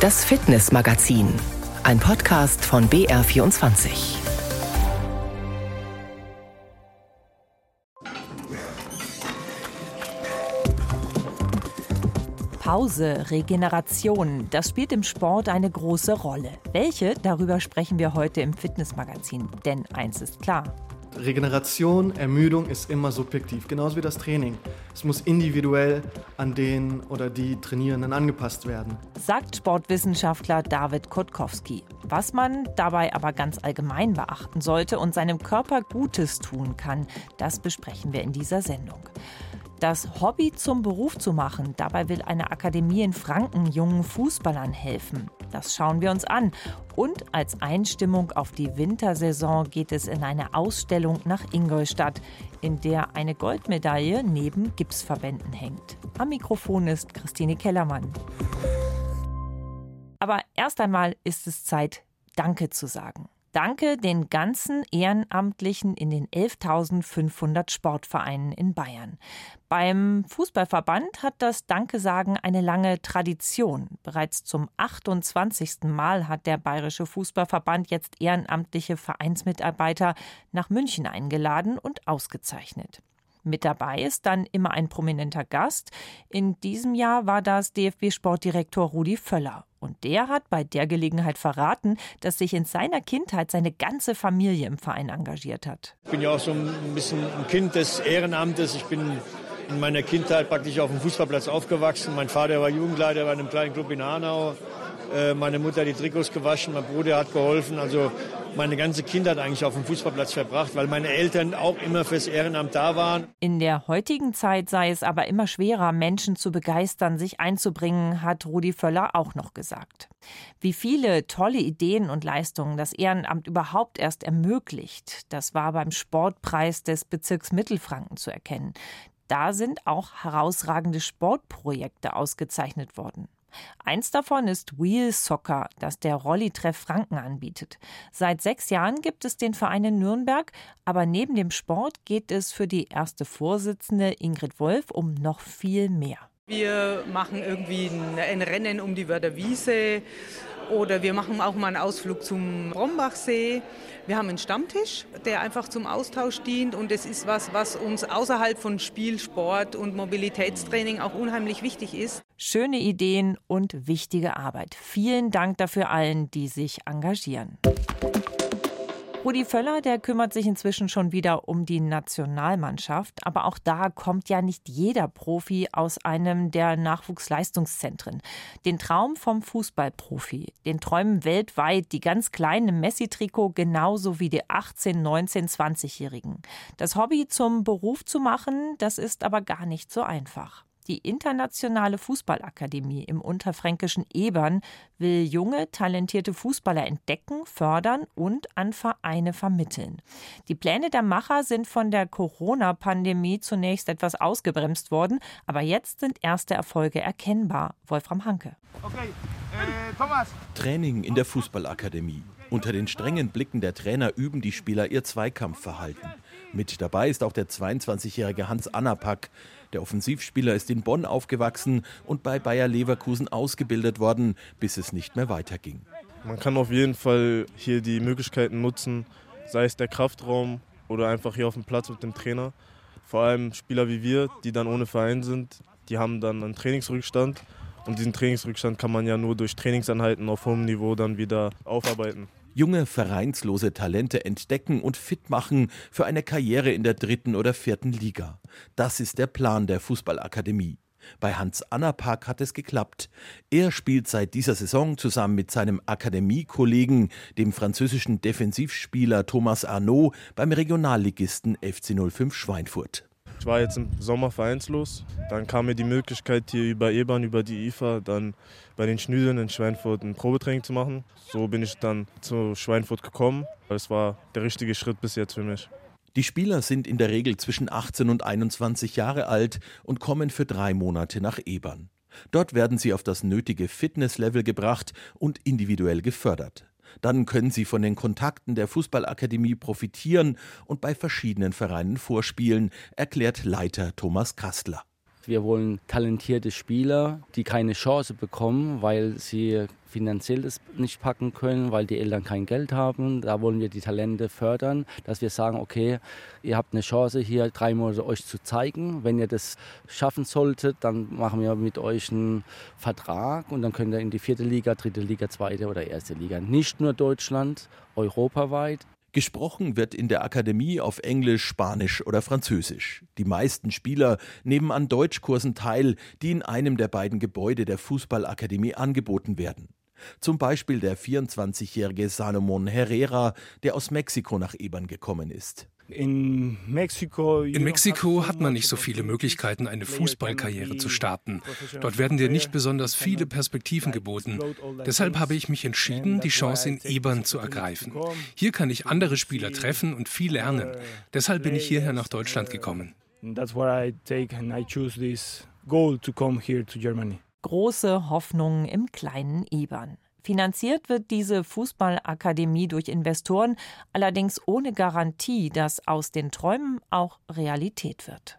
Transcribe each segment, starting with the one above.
Das Fitnessmagazin, ein Podcast von BR24. Pause, Regeneration, das spielt im Sport eine große Rolle. Welche? Darüber sprechen wir heute im Fitnessmagazin. Denn eins ist klar. Regeneration, Ermüdung ist immer subjektiv, genauso wie das Training. Es muss individuell an den oder die Trainierenden angepasst werden. Sagt Sportwissenschaftler David Kotkowski. Was man dabei aber ganz allgemein beachten sollte und seinem Körper Gutes tun kann, das besprechen wir in dieser Sendung. Das Hobby zum Beruf zu machen, dabei will eine Akademie in Franken jungen Fußballern helfen. Das schauen wir uns an. Und als Einstimmung auf die Wintersaison geht es in eine Ausstellung nach Ingolstadt, in der eine Goldmedaille neben Gipsverbänden hängt. Am Mikrofon ist Christine Kellermann. Aber erst einmal ist es Zeit, Danke zu sagen. Danke den ganzen Ehrenamtlichen in den 11.500 Sportvereinen in Bayern. Beim Fußballverband hat das Danke-Sagen eine lange Tradition. Bereits zum 28. Mal hat der Bayerische Fußballverband jetzt ehrenamtliche Vereinsmitarbeiter nach München eingeladen und ausgezeichnet. Mit dabei ist dann immer ein prominenter Gast. In diesem Jahr war das DFB-Sportdirektor Rudi Völler. Und der hat bei der Gelegenheit verraten, dass sich in seiner Kindheit seine ganze Familie im Verein engagiert hat. Ich bin ja auch so ein bisschen ein Kind des Ehrenamtes. Ich bin in meiner Kindheit praktisch auf dem Fußballplatz aufgewachsen. Mein Vater war Jugendleiter bei einem kleinen Club in Hanau. Äh, meine Mutter hat die Trikots gewaschen, mein Bruder hat geholfen. Also meine ganze Kindheit eigentlich auf dem Fußballplatz verbracht, weil meine Eltern auch immer fürs Ehrenamt da waren. In der heutigen Zeit sei es aber immer schwerer, Menschen zu begeistern, sich einzubringen, hat Rudi Völler auch noch gesagt. Wie viele tolle Ideen und Leistungen das Ehrenamt überhaupt erst ermöglicht, das war beim Sportpreis des Bezirks Mittelfranken zu erkennen. Da sind auch herausragende Sportprojekte ausgezeichnet worden. Eins davon ist Wheel Soccer, das der Rollitreff Franken anbietet. Seit sechs Jahren gibt es den Verein in Nürnberg, aber neben dem Sport geht es für die erste Vorsitzende Ingrid Wolf um noch viel mehr. Wir machen irgendwie ein Rennen um die Wörderwiese oder wir machen auch mal einen Ausflug zum Rombachsee. Wir haben einen Stammtisch, der einfach zum Austausch dient und es ist was, was uns außerhalb von Spiel, Sport und Mobilitätstraining auch unheimlich wichtig ist. Schöne Ideen und wichtige Arbeit. Vielen Dank dafür allen, die sich engagieren. Rudi Völler, der kümmert sich inzwischen schon wieder um die Nationalmannschaft. Aber auch da kommt ja nicht jeder Profi aus einem der Nachwuchsleistungszentren. Den Traum vom Fußballprofi, den träumen weltweit die ganz kleinen Messi-Trikot genauso wie die 18, 19, 20-Jährigen. Das Hobby zum Beruf zu machen, das ist aber gar nicht so einfach. Die Internationale Fußballakademie im unterfränkischen Ebern will junge, talentierte Fußballer entdecken, fördern und an Vereine vermitteln. Die Pläne der Macher sind von der Corona-Pandemie zunächst etwas ausgebremst worden, aber jetzt sind erste Erfolge erkennbar. Wolfram Hanke. Okay, äh, Thomas. Training in der Fußballakademie. Unter den strengen Blicken der Trainer üben die Spieler ihr Zweikampfverhalten. Mit dabei ist auch der 22-jährige Hans Anapak. Der Offensivspieler ist in Bonn aufgewachsen und bei Bayer Leverkusen ausgebildet worden, bis es nicht mehr weiterging. Man kann auf jeden Fall hier die Möglichkeiten nutzen, sei es der Kraftraum oder einfach hier auf dem Platz mit dem Trainer. Vor allem Spieler wie wir, die dann ohne Verein sind, die haben dann einen Trainingsrückstand. Und diesen Trainingsrückstand kann man ja nur durch Trainingseinheiten auf hohem Niveau dann wieder aufarbeiten junge vereinslose Talente entdecken und fit machen für eine Karriere in der dritten oder vierten Liga. Das ist der Plan der Fußballakademie. Bei Hans Anna Park hat es geklappt. Er spielt seit dieser Saison zusammen mit seinem Akademiekollegen, dem französischen Defensivspieler Thomas Arnaud, beim Regionalligisten FC 05 Schweinfurt. Ich war jetzt im Sommer vereinslos. Dann kam mir die Möglichkeit, hier über E-Bahn, über die IFA, dann bei den Schnüdeln in Schweinfurt ein Probetraining zu machen. So bin ich dann zu Schweinfurt gekommen. Das war der richtige Schritt bis jetzt für mich. Die Spieler sind in der Regel zwischen 18 und 21 Jahre alt und kommen für drei Monate nach Ebern. Dort werden sie auf das nötige Fitnesslevel gebracht und individuell gefördert. Dann können Sie von den Kontakten der Fußballakademie profitieren und bei verschiedenen Vereinen vorspielen, erklärt Leiter Thomas Kastler. Wir wollen talentierte Spieler, die keine Chance bekommen, weil sie finanziell das nicht packen können, weil die Eltern kein Geld haben. Da wollen wir die Talente fördern, dass wir sagen, okay, ihr habt eine Chance hier drei Monate euch zu zeigen. Wenn ihr das schaffen solltet, dann machen wir mit euch einen Vertrag und dann könnt ihr in die vierte Liga, dritte Liga, zweite oder erste Liga. Nicht nur Deutschland, europaweit. Gesprochen wird in der Akademie auf Englisch, Spanisch oder Französisch. Die meisten Spieler nehmen an Deutschkursen teil, die in einem der beiden Gebäude der Fußballakademie angeboten werden. Zum Beispiel der 24-jährige Salomon Herrera, der aus Mexiko nach Ebern gekommen ist. In Mexiko, hat man nicht so viele Möglichkeiten, eine Fußballkarriere zu starten. Dort werden dir nicht besonders viele Perspektiven geboten. Deshalb habe ich mich entschieden, die Chance in Ebern zu ergreifen. Hier kann ich andere Spieler treffen und viel lernen. Deshalb bin ich hierher nach Deutschland gekommen. That's why I take and I choose this goal to come here to Germany große Hoffnungen im kleinen Ebern. Finanziert wird diese Fußballakademie durch Investoren, allerdings ohne Garantie, dass aus den Träumen auch Realität wird.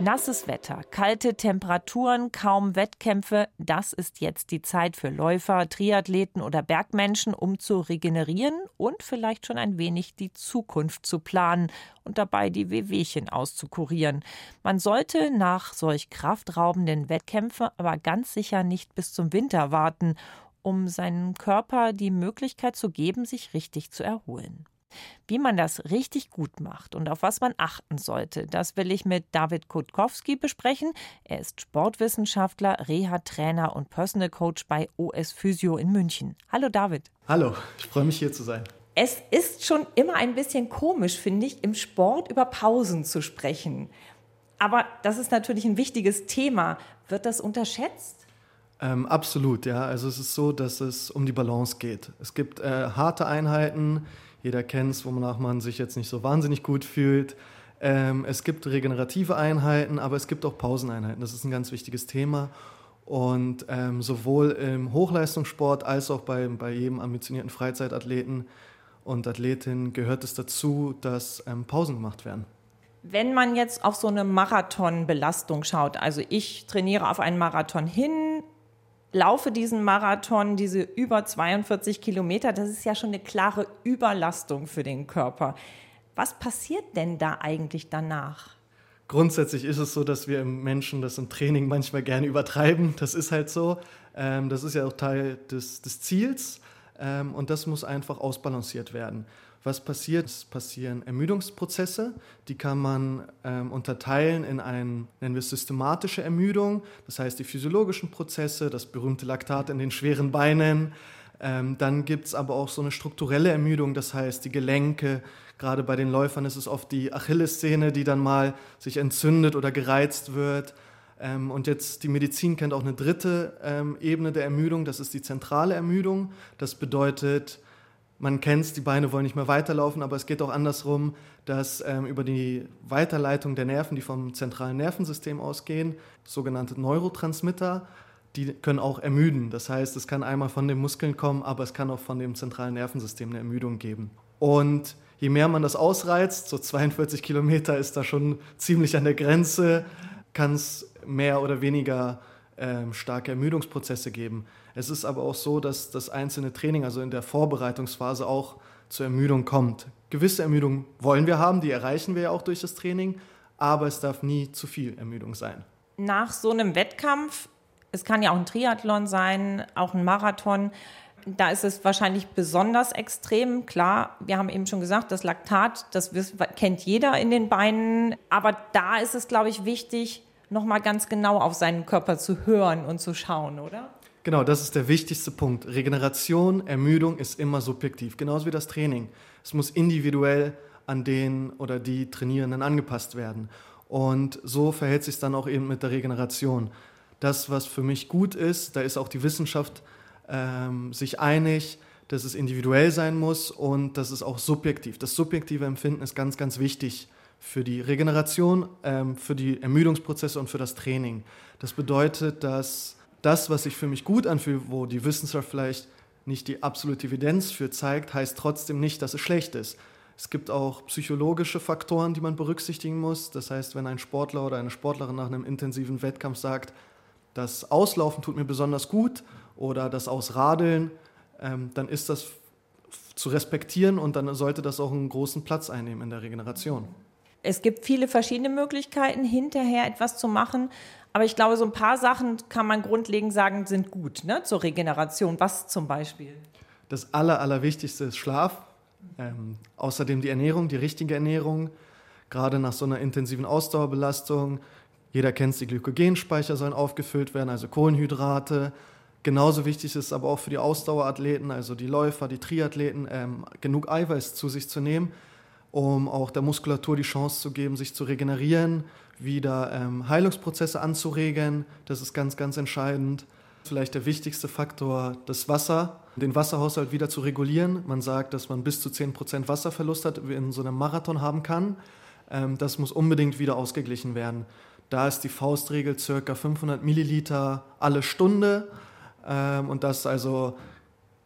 Nasses Wetter, kalte Temperaturen, kaum Wettkämpfe, das ist jetzt die Zeit für Läufer, Triathleten oder Bergmenschen, um zu regenerieren und vielleicht schon ein wenig die Zukunft zu planen und dabei die Wehwehchen auszukurieren. Man sollte nach solch kraftraubenden Wettkämpfen aber ganz sicher nicht bis zum Winter warten, um seinem Körper die Möglichkeit zu geben, sich richtig zu erholen. Wie man das richtig gut macht und auf was man achten sollte, das will ich mit David Kutkowski besprechen. Er ist Sportwissenschaftler, Reha-Trainer und Personal Coach bei OS Physio in München. Hallo David. Hallo, ich freue mich hier zu sein. Es ist schon immer ein bisschen komisch, finde ich, im Sport über Pausen zu sprechen. Aber das ist natürlich ein wichtiges Thema. Wird das unterschätzt? Ähm, absolut, ja. Also es ist so, dass es um die Balance geht. Es gibt äh, harte Einheiten, jeder kennt es, wonach man sich jetzt nicht so wahnsinnig gut fühlt. Ähm, es gibt regenerative Einheiten, aber es gibt auch Pauseneinheiten. Das ist ein ganz wichtiges Thema. Und ähm, sowohl im Hochleistungssport als auch bei, bei jedem ambitionierten Freizeitathleten und Athletin gehört es dazu, dass ähm, Pausen gemacht werden. Wenn man jetzt auf so eine Marathonbelastung schaut, also ich trainiere auf einen Marathon hin, laufe diesen Marathon, diese über 42 Kilometer, das ist ja schon eine klare Überlastung für den Körper. Was passiert denn da eigentlich danach? Grundsätzlich ist es so, dass wir im Menschen das im Training manchmal gerne übertreiben. Das ist halt so. Ähm, das ist ja auch Teil des, des Ziels. Ähm, und das muss einfach ausbalanciert werden. Was passiert? Es passieren Ermüdungsprozesse, die kann man ähm, unterteilen in ein, nennen wir es systematische Ermüdung, das heißt die physiologischen Prozesse, das berühmte Laktat in den schweren Beinen. Ähm, dann gibt es aber auch so eine strukturelle Ermüdung, das heißt die Gelenke, gerade bei den Läufern ist es oft die Achillessehne, die dann mal sich entzündet oder gereizt wird. Ähm, und jetzt die Medizin kennt auch eine dritte ähm, Ebene der Ermüdung, das ist die zentrale Ermüdung. Das bedeutet, man kennt es, die Beine wollen nicht mehr weiterlaufen, aber es geht auch andersrum, dass ähm, über die Weiterleitung der Nerven, die vom zentralen Nervensystem ausgehen, sogenannte Neurotransmitter, die können auch ermüden. Das heißt, es kann einmal von den Muskeln kommen, aber es kann auch von dem zentralen Nervensystem eine Ermüdung geben. Und je mehr man das ausreizt, so 42 Kilometer ist da schon ziemlich an der Grenze, kann es mehr oder weniger ähm, starke Ermüdungsprozesse geben. Es ist aber auch so, dass das einzelne Training, also in der Vorbereitungsphase, auch zur Ermüdung kommt. Gewisse Ermüdung wollen wir haben, die erreichen wir ja auch durch das Training, aber es darf nie zu viel Ermüdung sein. Nach so einem Wettkampf, es kann ja auch ein Triathlon sein, auch ein Marathon, da ist es wahrscheinlich besonders extrem. Klar, wir haben eben schon gesagt, das Laktat, das kennt jeder in den Beinen. Aber da ist es, glaube ich, wichtig, nochmal ganz genau auf seinen Körper zu hören und zu schauen, oder? Genau, das ist der wichtigste Punkt. Regeneration, Ermüdung ist immer subjektiv, genauso wie das Training. Es muss individuell an den oder die Trainierenden angepasst werden. Und so verhält sich dann auch eben mit der Regeneration. Das, was für mich gut ist, da ist auch die Wissenschaft ähm, sich einig, dass es individuell sein muss und dass es auch subjektiv. Das subjektive Empfinden ist ganz, ganz wichtig für die Regeneration, ähm, für die Ermüdungsprozesse und für das Training. Das bedeutet, dass das, was sich für mich gut anfühlt, wo die Wissenschaft vielleicht nicht die absolute Evidenz für zeigt, heißt trotzdem nicht, dass es schlecht ist. Es gibt auch psychologische Faktoren, die man berücksichtigen muss. Das heißt, wenn ein Sportler oder eine Sportlerin nach einem intensiven Wettkampf sagt, das Auslaufen tut mir besonders gut oder das Ausradeln, ähm, dann ist das zu respektieren und dann sollte das auch einen großen Platz einnehmen in der Regeneration. Es gibt viele verschiedene Möglichkeiten, hinterher etwas zu machen. Aber ich glaube, so ein paar Sachen kann man grundlegend sagen, sind gut ne, zur Regeneration. Was zum Beispiel? Das Aller, Allerwichtigste ist Schlaf. Ähm, außerdem die Ernährung, die richtige Ernährung, gerade nach so einer intensiven Ausdauerbelastung. Jeder kennt es, die Glykogenspeicher sollen aufgefüllt werden, also Kohlenhydrate. Genauso wichtig ist es aber auch für die Ausdauerathleten, also die Läufer, die Triathleten, ähm, genug Eiweiß zu sich zu nehmen, um auch der Muskulatur die Chance zu geben, sich zu regenerieren, wieder ähm, Heilungsprozesse anzuregen. Das ist ganz, ganz entscheidend. Vielleicht der wichtigste Faktor, das Wasser den Wasserhaushalt wieder zu regulieren. Man sagt, dass man bis zu 10% Wasserverlust hat, in so einem Marathon haben kann. Ähm, das muss unbedingt wieder ausgeglichen werden. Da ist die Faustregel ca. 500 Milliliter alle Stunde. Ähm, und das also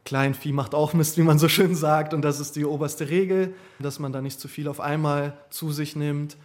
Kleinvieh macht auch Mist, wie man so schön sagt. Und das ist die oberste Regel, dass man da nicht zu viel auf einmal zu sich nimmt.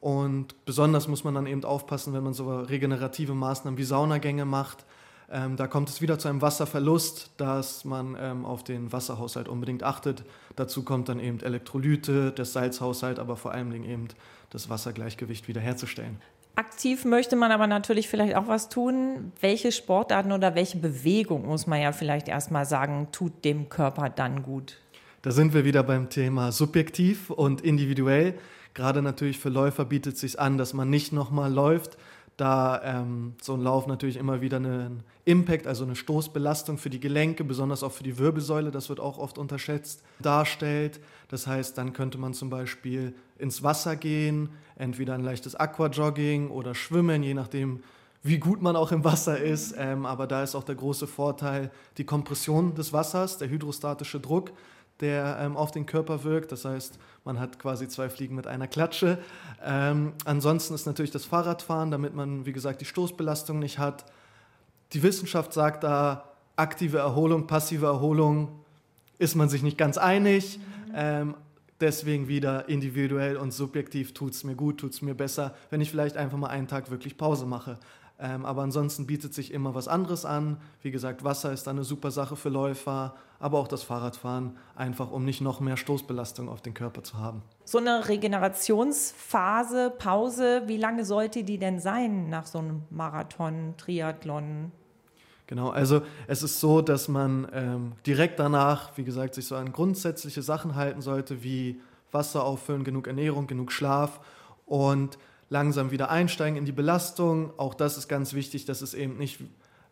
Und besonders muss man dann eben aufpassen, wenn man so regenerative Maßnahmen wie Saunagänge macht, ähm, da kommt es wieder zu einem Wasserverlust, dass man ähm, auf den Wasserhaushalt unbedingt achtet. Dazu kommt dann eben Elektrolyte, der Salzhaushalt, aber vor allem eben das Wassergleichgewicht wiederherzustellen. Aktiv möchte man aber natürlich vielleicht auch was tun. Welche Sportarten oder welche Bewegung, muss man ja vielleicht erstmal sagen, tut dem Körper dann gut? Da sind wir wieder beim Thema subjektiv und individuell. Gerade natürlich für Läufer bietet es sich an, dass man nicht nochmal läuft, da ähm, so ein Lauf natürlich immer wieder einen Impact, also eine Stoßbelastung für die Gelenke, besonders auch für die Wirbelsäule, das wird auch oft unterschätzt, darstellt. Das heißt, dann könnte man zum Beispiel ins Wasser gehen, entweder ein leichtes Aquajogging oder schwimmen, je nachdem, wie gut man auch im Wasser ist. Ähm, aber da ist auch der große Vorteil die Kompression des Wassers, der hydrostatische Druck der ähm, auf den Körper wirkt. Das heißt, man hat quasi zwei Fliegen mit einer Klatsche. Ähm, ansonsten ist natürlich das Fahrradfahren, damit man, wie gesagt, die Stoßbelastung nicht hat. Die Wissenschaft sagt da, aktive Erholung, passive Erholung ist man sich nicht ganz einig. Mhm. Ähm, deswegen wieder individuell und subjektiv tut es mir gut, tut es mir besser, wenn ich vielleicht einfach mal einen Tag wirklich Pause mache. Ähm, aber ansonsten bietet sich immer was anderes an. Wie gesagt, Wasser ist eine super Sache für Läufer, aber auch das Fahrradfahren, einfach um nicht noch mehr Stoßbelastung auf den Körper zu haben. So eine Regenerationsphase, Pause, wie lange sollte die denn sein nach so einem Marathon, Triathlon? Genau, also es ist so, dass man ähm, direkt danach, wie gesagt, sich so an grundsätzliche Sachen halten sollte, wie Wasser auffüllen, genug Ernährung, genug Schlaf und langsam wieder einsteigen in die Belastung. Auch das ist ganz wichtig, dass es eben nicht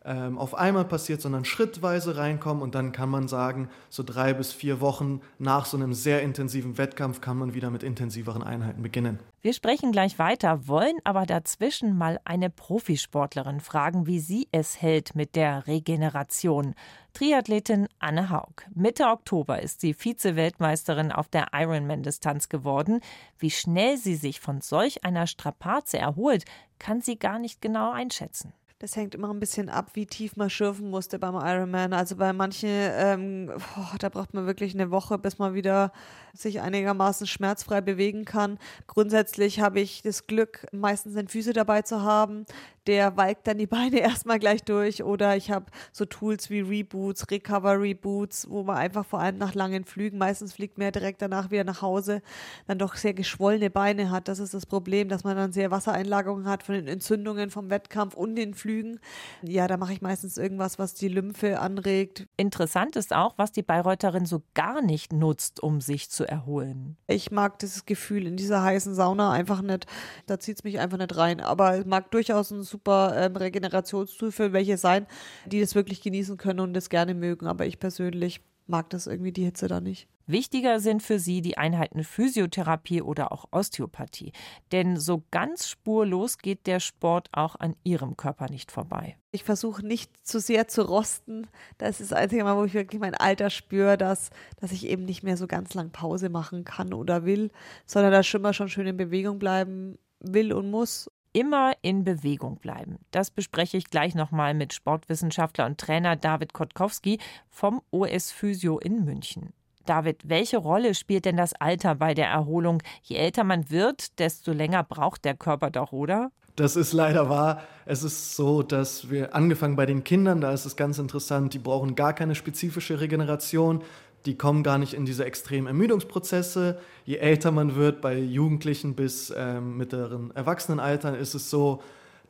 ähm, auf einmal passiert, sondern schrittweise reinkommen und dann kann man sagen, so drei bis vier Wochen nach so einem sehr intensiven Wettkampf kann man wieder mit intensiveren Einheiten beginnen. Wir sprechen gleich weiter, wollen aber dazwischen mal eine Profisportlerin fragen, wie sie es hält mit der Regeneration. Triathletin Anne Haug. Mitte Oktober ist sie Vize-Weltmeisterin auf der Ironman-Distanz geworden. Wie schnell sie sich von solch einer Strapaze erholt, kann sie gar nicht genau einschätzen. Das hängt immer ein bisschen ab, wie tief man schürfen musste beim Ironman. Also bei manchen, ähm, oh, da braucht man wirklich eine Woche, bis man wieder sich einigermaßen schmerzfrei bewegen kann. Grundsätzlich habe ich das Glück, meistens den Füße dabei zu haben, der walkt dann die Beine erstmal gleich durch. Oder ich habe so Tools wie Reboots, Recovery Boots, wo man einfach vor allem nach langen Flügen, meistens fliegt man ja direkt danach wieder nach Hause, dann doch sehr geschwollene Beine hat. Das ist das Problem, dass man dann sehr Wassereinlagerungen hat von den Entzündungen vom Wettkampf und den Flügen. Ja, da mache ich meistens irgendwas, was die Lymphe anregt. Interessant ist auch, was die Bayreutterin so gar nicht nutzt, um sich zu erholen. Ich mag dieses Gefühl in dieser heißen Sauna einfach nicht. Da zieht es mich einfach nicht rein. Aber es mag durchaus ein super ähm, Regenerationstool für welche sein, die das wirklich genießen können und das gerne mögen. Aber ich persönlich mag das irgendwie die Hitze da nicht. Wichtiger sind für sie die Einheiten Physiotherapie oder auch Osteopathie. Denn so ganz spurlos geht der Sport auch an ihrem Körper nicht vorbei. Ich versuche nicht zu sehr zu rosten. Das ist das einzige Mal, wo ich wirklich mein Alter spüre, dass, dass ich eben nicht mehr so ganz lang Pause machen kann oder will, sondern da schon mal schon schön in Bewegung bleiben will und muss immer in Bewegung bleiben. Das bespreche ich gleich nochmal mit Sportwissenschaftler und Trainer David Kotkowski vom OS Physio in München. David, welche Rolle spielt denn das Alter bei der Erholung? Je älter man wird, desto länger braucht der Körper doch, oder? Das ist leider wahr. Es ist so, dass wir angefangen bei den Kindern, da ist es ganz interessant, die brauchen gar keine spezifische Regeneration. Die kommen gar nicht in diese extremen Ermüdungsprozesse. Je älter man wird, bei Jugendlichen bis ähm, mittleren Erwachsenenaltern, ist es so,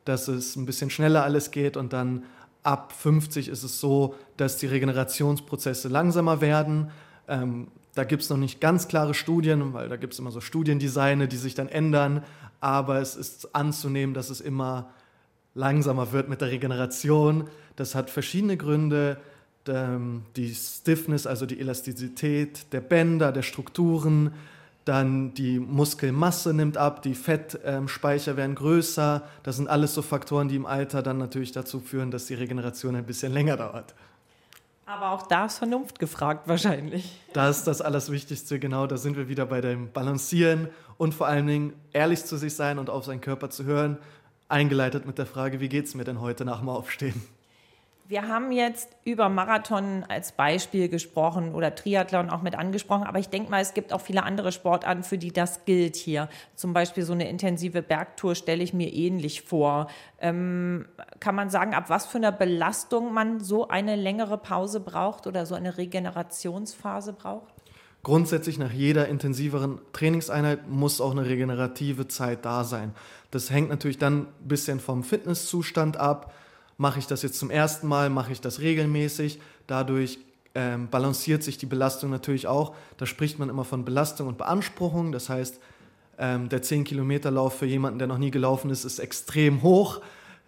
dass es ein bisschen schneller alles geht und dann ab 50 ist es so, dass die Regenerationsprozesse langsamer werden. Ähm, da gibt es noch nicht ganz klare Studien, weil da gibt es immer so Studiendesigne, die sich dann ändern. Aber es ist anzunehmen, dass es immer langsamer wird mit der Regeneration. Das hat verschiedene Gründe. Ähm, die Stiffness, also die Elastizität der Bänder, der Strukturen, dann die Muskelmasse nimmt ab, die Fettspeicher werden größer. Das sind alles so Faktoren, die im Alter dann natürlich dazu führen, dass die Regeneration ein bisschen länger dauert. Aber auch da ist Vernunft gefragt wahrscheinlich. Das ist das Allerwichtigste, genau. Da sind wir wieder bei dem Balancieren und vor allen Dingen ehrlich zu sich sein und auf seinen Körper zu hören. Eingeleitet mit der Frage, wie geht es mir denn heute nach dem Aufstehen? Wir haben jetzt über Marathon als Beispiel gesprochen oder Triathlon auch mit angesprochen, aber ich denke mal, es gibt auch viele andere Sportarten, für die das gilt hier. Zum Beispiel so eine intensive Bergtour stelle ich mir ähnlich vor. Ähm, kann man sagen, ab was für einer Belastung man so eine längere Pause braucht oder so eine Regenerationsphase braucht? Grundsätzlich nach jeder intensiveren Trainingseinheit muss auch eine regenerative Zeit da sein. Das hängt natürlich dann ein bisschen vom Fitnesszustand ab Mache ich das jetzt zum ersten Mal? Mache ich das regelmäßig? Dadurch ähm, balanciert sich die Belastung natürlich auch. Da spricht man immer von Belastung und Beanspruchung. Das heißt, ähm, der 10-Kilometer-Lauf für jemanden, der noch nie gelaufen ist, ist extrem hoch.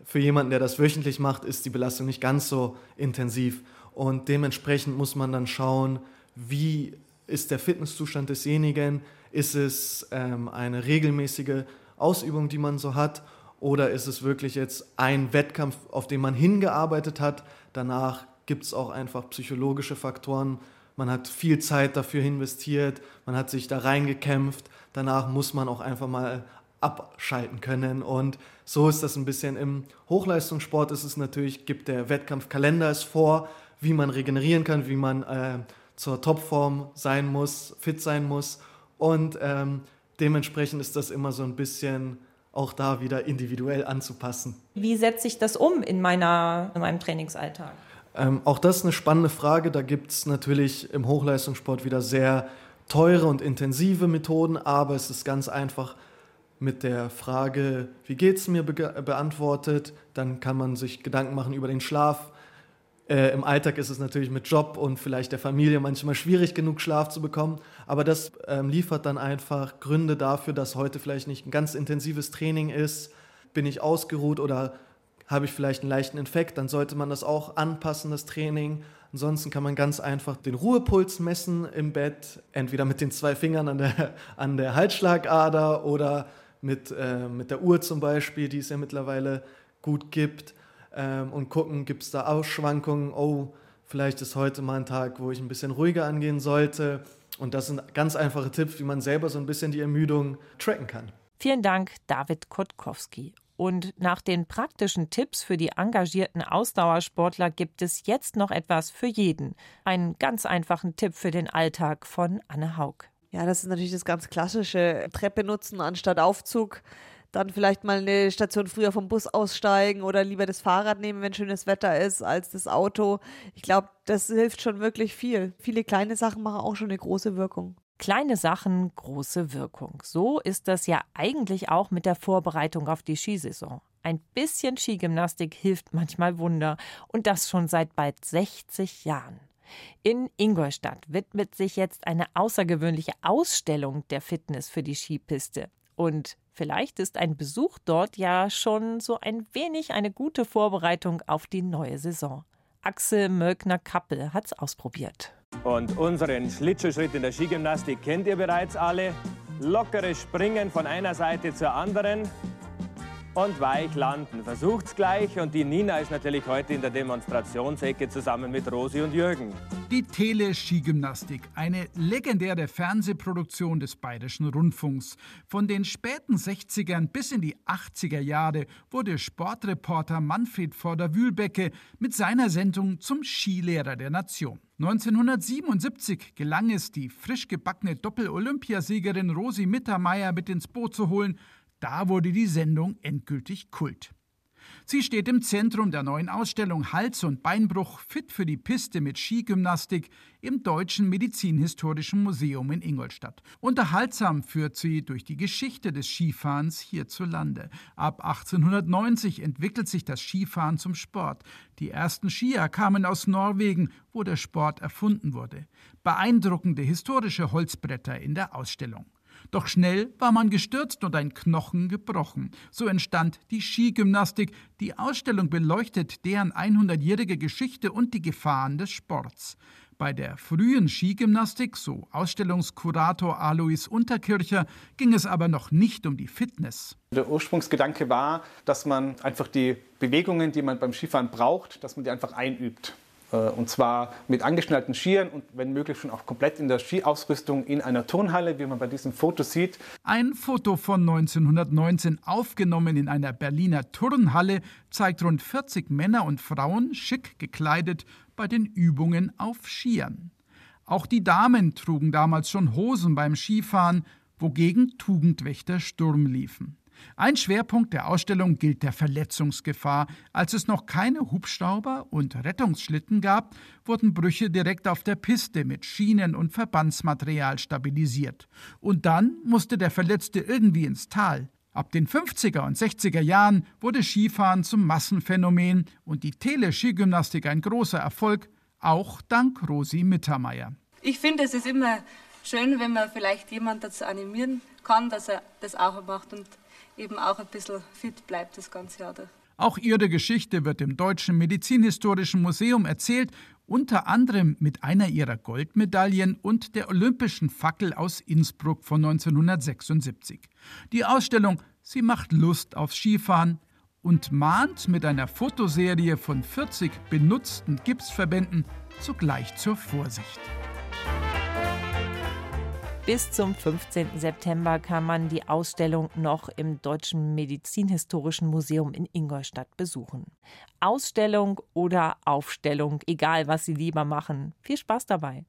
Für jemanden, der das wöchentlich macht, ist die Belastung nicht ganz so intensiv. Und dementsprechend muss man dann schauen, wie ist der Fitnesszustand desjenigen? Ist es ähm, eine regelmäßige Ausübung, die man so hat? Oder ist es wirklich jetzt ein Wettkampf, auf den man hingearbeitet hat? Danach gibt es auch einfach psychologische Faktoren. Man hat viel Zeit dafür investiert, man hat sich da reingekämpft. Danach muss man auch einfach mal abschalten können. Und so ist das ein bisschen im Hochleistungssport. Ist es natürlich, gibt der Wettkampfkalender es vor, wie man regenerieren kann, wie man äh, zur Topform sein muss, fit sein muss. Und ähm, dementsprechend ist das immer so ein bisschen auch da wieder individuell anzupassen. Wie setze ich das um in, meiner, in meinem Trainingsalltag? Ähm, auch das ist eine spannende Frage. Da gibt es natürlich im Hochleistungssport wieder sehr teure und intensive Methoden, aber es ist ganz einfach mit der Frage, wie geht es mir, be beantwortet. Dann kann man sich Gedanken machen über den Schlaf, äh, Im Alltag ist es natürlich mit Job und vielleicht der Familie manchmal schwierig genug Schlaf zu bekommen, aber das ähm, liefert dann einfach Gründe dafür, dass heute vielleicht nicht ein ganz intensives Training ist. Bin ich ausgeruht oder habe ich vielleicht einen leichten Infekt, dann sollte man das auch anpassen, das Training. Ansonsten kann man ganz einfach den Ruhepuls messen im Bett, entweder mit den zwei Fingern an der, an der Halsschlagader oder mit, äh, mit der Uhr zum Beispiel, die es ja mittlerweile gut gibt ähm, und gucken, gibt es da Ausschwankungen, oh, vielleicht ist heute mal ein Tag, wo ich ein bisschen ruhiger angehen sollte. Und das sind ganz einfache Tipps, wie man selber so ein bisschen die Ermüdung tracken kann. Vielen Dank, David Kotkowski. Und nach den praktischen Tipps für die engagierten Ausdauersportler gibt es jetzt noch etwas für jeden. Einen ganz einfachen Tipp für den Alltag von Anne Haug. Ja, das ist natürlich das ganz klassische Treppe nutzen anstatt Aufzug dann vielleicht mal eine Station früher vom Bus aussteigen oder lieber das Fahrrad nehmen, wenn schönes Wetter ist, als das Auto. Ich glaube, das hilft schon wirklich viel. Viele kleine Sachen machen auch schon eine große Wirkung. Kleine Sachen, große Wirkung. So ist das ja eigentlich auch mit der Vorbereitung auf die Skisaison. Ein bisschen Skigymnastik hilft manchmal Wunder und das schon seit bald 60 Jahren. In Ingolstadt widmet sich jetzt eine außergewöhnliche Ausstellung der Fitness für die Skipiste. Und Vielleicht ist ein Besuch dort ja schon so ein wenig eine gute Vorbereitung auf die neue Saison. Axel Mölkner-Kappel hat es ausprobiert. Und unseren Schlittschuhschritt in der Skigymnastik kennt ihr bereits alle. Lockeres Springen von einer Seite zur anderen. und weich landen. Versucht's gleich und die Nina ist natürlich heute in der Demonstrationsecke zusammen mit Rosi und Jürgen. Die Tele-Skigymnastik, eine legendäre Fernsehproduktion des Bayerischen Rundfunks. Von den späten 60ern bis in die 80er Jahre wurde Sportreporter Manfred Vorder-Wühlbecke mit seiner Sendung zum Skilehrer der Nation. 1977 gelang es, die frisch gebackene Doppel-Olympiasiegerin Rosi Mittermeier mit ins Boot zu holen da wurde die Sendung endgültig Kult. Sie steht im Zentrum der neuen Ausstellung Hals- und Beinbruch fit für die Piste mit Skigymnastik im Deutschen Medizinhistorischen Museum in Ingolstadt. Unterhaltsam führt sie durch die Geschichte des Skifahrens hierzulande. Ab 1890 entwickelt sich das Skifahren zum Sport. Die ersten Skier kamen aus Norwegen, wo der Sport erfunden wurde. Beeindruckende historische Holzbretter in der Ausstellung. Doch schnell war man gestürzt und ein Knochen gebrochen. So entstand die Skigymnastik. Die Ausstellung beleuchtet deren 100-jährige Geschichte und die Gefahren des Sports. Bei der frühen Skigymnastik, so Ausstellungskurator Alois Unterkircher, ging es aber noch nicht um die Fitness. Der Ursprungsgedanke war, dass man einfach die Bewegungen, die man beim Skifahren braucht, dass man die einfach einübt. Äh, und zwar mit angeschnallten Skiern und wenn möglich schon auch komplett in der Skiausrüstung in einer Turnhalle, wie man bei diesem Foto sieht. Ein Foto von 1919, aufgenommen in einer Berliner Turnhalle, zeigt rund 40 Männer und Frauen, schick gekleidet, bei den Übungen auf Skiern. Auch die Damen trugen damals schon Hosen beim Skifahren, wogegen Tugendwächter Sturm liefen. Ein Schwerpunkt der Ausstellung gilt der Verletzungsgefahr. Als es noch keine Hubschrauber und Rettungsschlitten gab, wurden Brüche direkt auf der Piste mit Schienen und Verbandsmaterial stabilisiert. Und dann musste der Verletzte irgendwie ins Tal. Ab den 50er und 60er Jahren wurde Skifahren zum Massenphänomen und die Tele-Skigymnastik ein großer Erfolg, auch dank Rosi Mittermeier. Ich finde, es ist immer schön, wenn man vielleicht jemanden dazu animieren kann, dass er das auch macht und eben auch ein bisschen fit bleibt das ganze Jahr. Auch ihre Geschichte wird im Deutschen Medizinhistorischen Museum erzählt, unter anderem mit einer ihrer Goldmedaillen und der Olympischen Fackel aus Innsbruck von 1976. Die Ausstellung Sie macht Lust aufs Skifahren und mahnt mit einer Fotoserie von 40 benutzten Gipsverbänden zugleich zur Vorsicht. Bis zum 15. September kann man die Ausstellung noch im Deutschen Medizinhistorischen Museum in Ingolstadt besuchen. Ausstellung oder Aufstellung, egal was Sie lieber machen. Viel Spaß dabei.